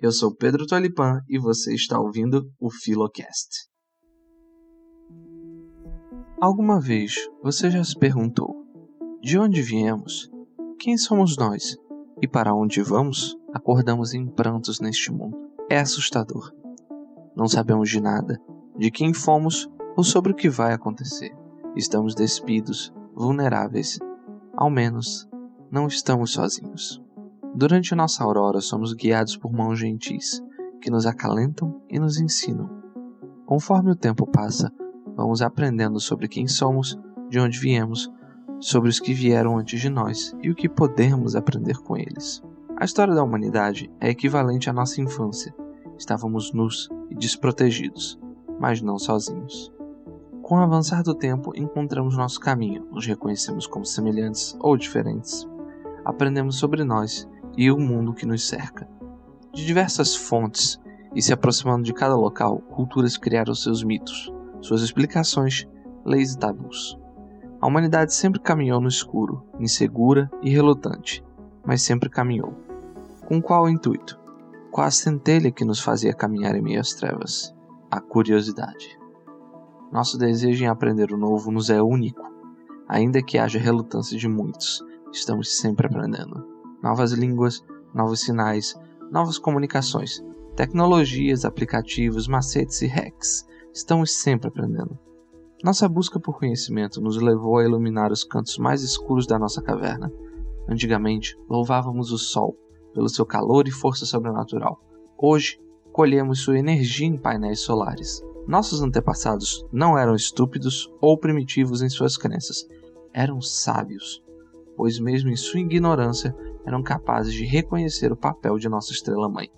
Eu sou Pedro Tolipan e você está ouvindo o Filocast. Alguma vez você já se perguntou: de onde viemos? Quem somos nós? E para onde vamos? Acordamos em prantos neste mundo. É assustador. Não sabemos de nada, de quem fomos ou sobre o que vai acontecer. Estamos despidos, vulneráveis. Ao menos, não estamos sozinhos. Durante nossa aurora, somos guiados por mãos gentis, que nos acalentam e nos ensinam. Conforme o tempo passa, vamos aprendendo sobre quem somos, de onde viemos, sobre os que vieram antes de nós e o que podemos aprender com eles. A história da humanidade é equivalente à nossa infância. Estávamos nus e desprotegidos, mas não sozinhos. Com o avançar do tempo, encontramos nosso caminho, nos reconhecemos como semelhantes ou diferentes. Aprendemos sobre nós e o mundo que nos cerca. De diversas fontes e se aproximando de cada local, culturas criaram seus mitos, suas explicações, leis e tabus. A humanidade sempre caminhou no escuro, insegura e relutante, mas sempre caminhou. Com qual intuito? Qual a centelha que nos fazia caminhar em meio às trevas? A curiosidade. Nosso desejo em aprender o novo nos é único, ainda que haja relutância de muitos, estamos sempre aprendendo novas línguas, novos sinais, novas comunicações, tecnologias, aplicativos, macetes e hacks. Estamos sempre aprendendo. Nossa busca por conhecimento nos levou a iluminar os cantos mais escuros da nossa caverna. Antigamente, louvávamos o sol pelo seu calor e força sobrenatural. Hoje, colhemos sua energia em painéis solares. Nossos antepassados não eram estúpidos ou primitivos em suas crenças, eram sábios, pois, mesmo em sua ignorância, eram capazes de reconhecer o papel de nossa estrela-mãe.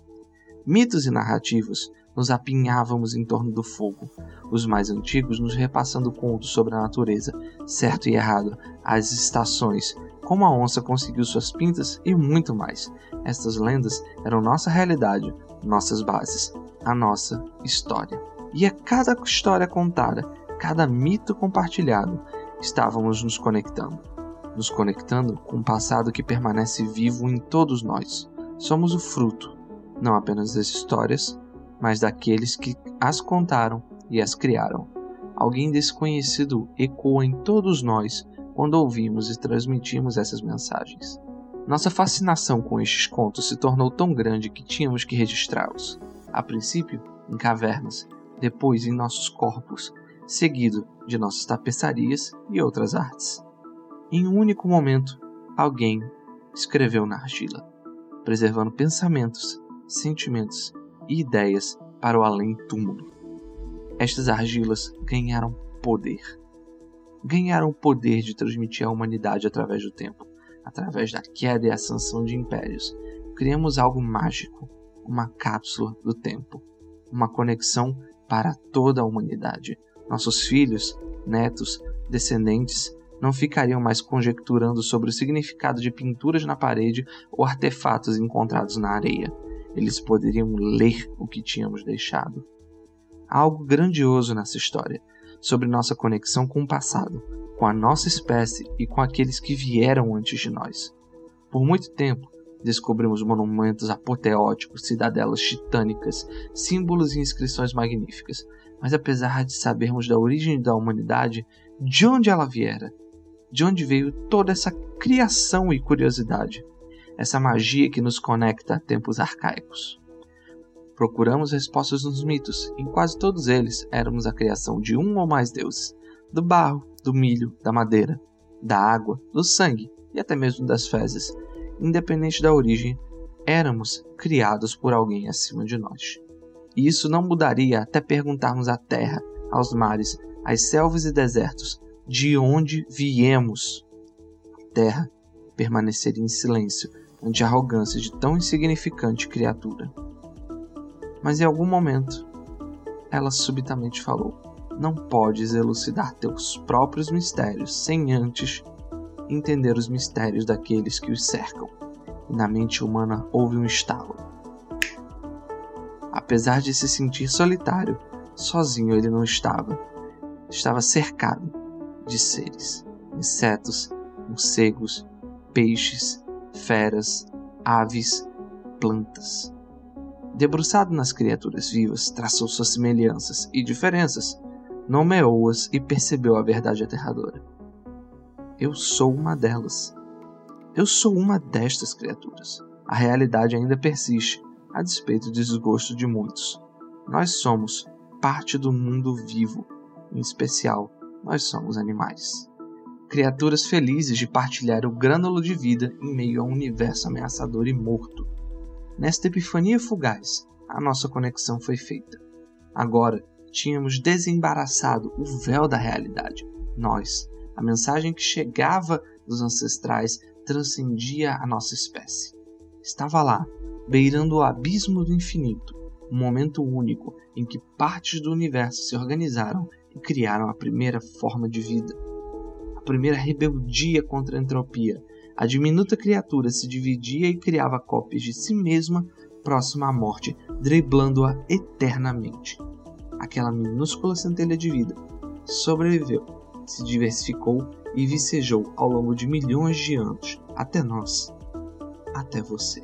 Mitos e narrativas nos apinhávamos em torno do fogo, os mais antigos nos repassando contos sobre a natureza, certo e errado, as estações, como a onça conseguiu suas pintas e muito mais. Estas lendas eram nossa realidade, nossas bases, a nossa história. E a cada história contada, cada mito compartilhado, estávamos nos conectando nos conectando com um passado que permanece vivo em todos nós. Somos o fruto, não apenas das histórias, mas daqueles que as contaram e as criaram. Alguém desconhecido ecoa em todos nós quando ouvimos e transmitimos essas mensagens. Nossa fascinação com estes contos se tornou tão grande que tínhamos que registrá-los. A princípio, em cavernas, depois em nossos corpos, seguido de nossas tapeçarias e outras artes. Em um único momento, alguém escreveu na argila, preservando pensamentos, sentimentos e ideias para o além-túmulo. Estas argilas ganharam poder. Ganharam o poder de transmitir a humanidade através do tempo, através da queda e ascensão de impérios. Criamos algo mágico, uma cápsula do tempo, uma conexão para toda a humanidade. Nossos filhos, netos, descendentes não ficariam mais conjecturando sobre o significado de pinturas na parede ou artefatos encontrados na areia. Eles poderiam ler o que tínhamos deixado. Há algo grandioso nessa história, sobre nossa conexão com o passado, com a nossa espécie e com aqueles que vieram antes de nós. Por muito tempo, descobrimos monumentos apoteóticos, cidadelas titânicas, símbolos e inscrições magníficas. Mas apesar de sabermos da origem da humanidade, de onde ela viera, de onde veio toda essa criação e curiosidade, essa magia que nos conecta a tempos arcaicos. Procuramos respostas nos mitos, em quase todos eles éramos a criação de um ou mais deuses, do barro, do milho, da madeira, da água, do sangue e até mesmo das fezes. Independente da origem, éramos criados por alguém acima de nós. E isso não mudaria até perguntarmos à terra, aos mares, às selvas e desertos, de onde viemos. A terra permaneceria em silêncio ante a arrogância de tão insignificante criatura. Mas em algum momento, ela subitamente falou: Não podes elucidar teus próprios mistérios sem antes entender os mistérios daqueles que os cercam. E na mente humana houve um estalo. Apesar de se sentir solitário, sozinho ele não estava. Estava cercado de seres: insetos, morcegos, peixes, feras, aves, plantas. debruçado nas criaturas vivas, traçou suas semelhanças e diferenças, nomeou-as e percebeu a verdade aterradora. Eu sou uma delas. Eu sou uma destas criaturas. A realidade ainda persiste, a despeito do desgosto de muitos. Nós somos parte do mundo vivo, em especial, nós somos animais. Criaturas felizes de partilhar o grânulo de vida em meio a um universo ameaçador e morto. Nesta epifania fugaz, a nossa conexão foi feita. Agora, tínhamos desembaraçado o véu da realidade. Nós, a mensagem que chegava dos ancestrais, transcendia a nossa espécie. Estava lá, beirando o abismo do infinito, um momento único em que partes do universo se organizaram e criaram a primeira forma de vida. A primeira rebeldia contra a entropia. A diminuta criatura se dividia e criava cópias de si mesma próxima à morte, driblando-a eternamente. Aquela minúscula centelha de vida sobreviveu, se diversificou e vicejou ao longo de milhões de anos, até nós, até você.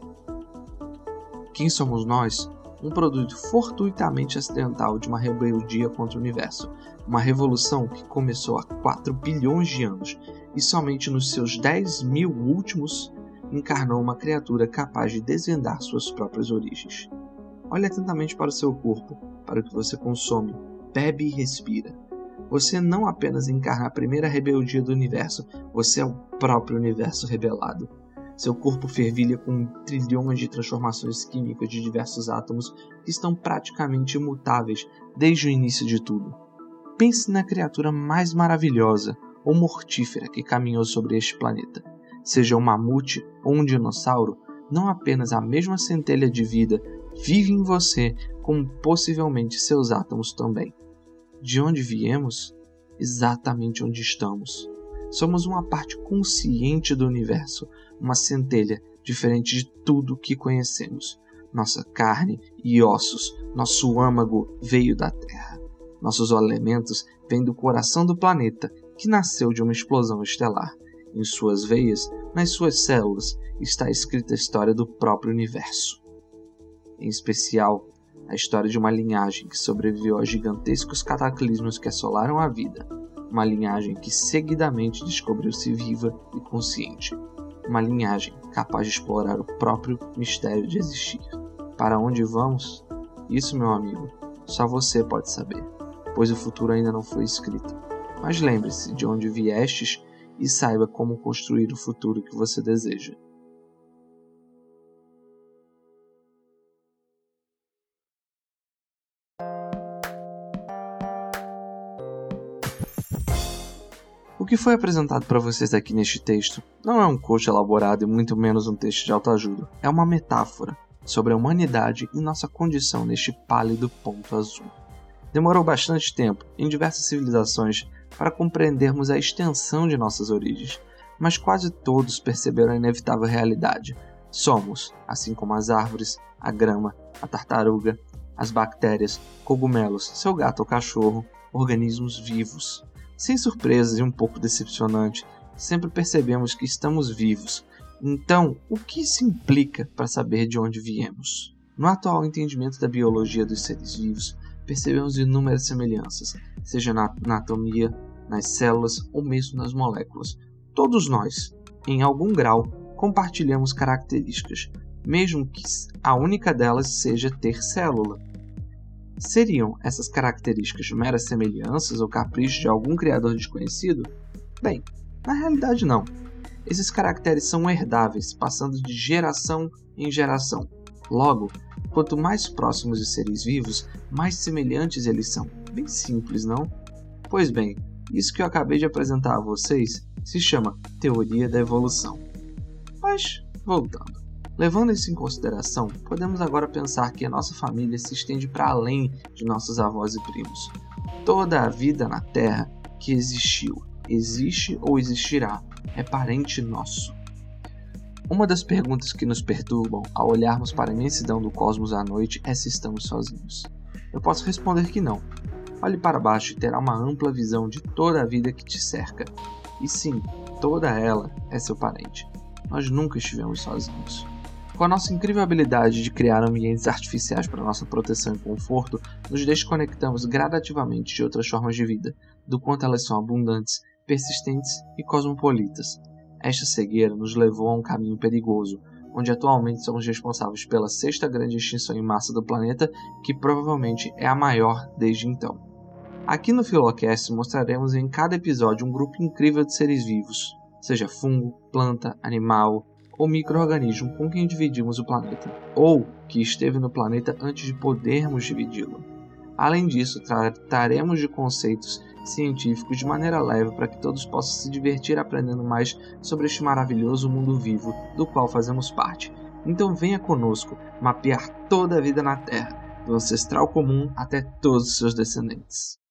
Quem somos nós? Um produto fortuitamente acidental de uma rebeldia contra o universo, uma revolução que começou há 4 bilhões de anos e somente nos seus 10 mil últimos encarnou uma criatura capaz de desvendar suas próprias origens. Olhe atentamente para o seu corpo, para o que você consome, bebe e respira. Você não apenas encarna a primeira rebeldia do universo, você é o próprio universo rebelado. Seu corpo fervilha com trilhões de transformações químicas de diversos átomos que estão praticamente imutáveis desde o início de tudo. Pense na criatura mais maravilhosa ou mortífera que caminhou sobre este planeta seja um mamute ou um dinossauro, não apenas a mesma centelha de vida vive em você, como possivelmente seus átomos também. De onde viemos? Exatamente onde estamos. Somos uma parte consciente do universo, uma centelha diferente de tudo que conhecemos. Nossa carne e ossos, nosso âmago veio da Terra. Nossos elementos vêm do coração do planeta, que nasceu de uma explosão estelar. Em suas veias, nas suas células, está escrita a história do próprio universo. Em especial, a história de uma linhagem que sobreviveu a gigantescos cataclismos que assolaram a vida. Uma linhagem que seguidamente descobriu-se viva e consciente. Uma linhagem capaz de explorar o próprio mistério de existir. Para onde vamos? Isso, meu amigo, só você pode saber, pois o futuro ainda não foi escrito. Mas lembre-se de onde viestes e saiba como construir o futuro que você deseja. O que foi apresentado para vocês aqui neste texto não é um coach elaborado e muito menos um texto de autoajuda. É uma metáfora sobre a humanidade e nossa condição neste pálido ponto azul. Demorou bastante tempo, em diversas civilizações, para compreendermos a extensão de nossas origens, mas quase todos perceberam a inevitável realidade. Somos, assim como as árvores, a grama, a tartaruga, as bactérias, cogumelos, seu gato ou cachorro, organismos vivos. Sem surpresas e um pouco decepcionante, sempre percebemos que estamos vivos. Então, o que isso implica para saber de onde viemos? No atual entendimento da biologia dos seres vivos, percebemos inúmeras semelhanças, seja na anatomia, nas células ou mesmo nas moléculas. Todos nós, em algum grau, compartilhamos características, mesmo que a única delas seja ter célula. Seriam essas características meras semelhanças ou caprichos de algum criador desconhecido? Bem, na realidade não. Esses caracteres são herdáveis, passando de geração em geração. Logo, quanto mais próximos de seres vivos, mais semelhantes eles são. Bem simples, não? Pois bem, isso que eu acabei de apresentar a vocês se chama teoria da evolução. Mas, voltando. Levando isso em consideração, podemos agora pensar que a nossa família se estende para além de nossos avós e primos. Toda a vida na Terra que existiu, existe ou existirá, é parente nosso. Uma das perguntas que nos perturbam ao olharmos para a imensidão do cosmos à noite é se estamos sozinhos. Eu posso responder que não, Olhe para baixo e terá uma ampla visão de toda a vida que te cerca. E sim, toda ela é seu parente. Nós nunca estivemos sozinhos. Com a nossa incrível habilidade de criar ambientes artificiais para nossa proteção e conforto, nos desconectamos gradativamente de outras formas de vida, do quanto elas são abundantes, persistentes e cosmopolitas. Esta cegueira nos levou a um caminho perigoso, onde atualmente somos responsáveis pela sexta grande extinção em massa do planeta, que provavelmente é a maior desde então. Aqui no Filocast mostraremos em cada episódio um grupo incrível de seres vivos, seja fungo, planta, animal ou microorganismo com quem dividimos o planeta, ou que esteve no planeta antes de podermos dividi-lo. Além disso, trataremos de conceitos científicos de maneira leve para que todos possam se divertir aprendendo mais sobre este maravilhoso mundo vivo do qual fazemos parte. Então venha conosco mapear toda a vida na Terra, do ancestral comum até todos os seus descendentes.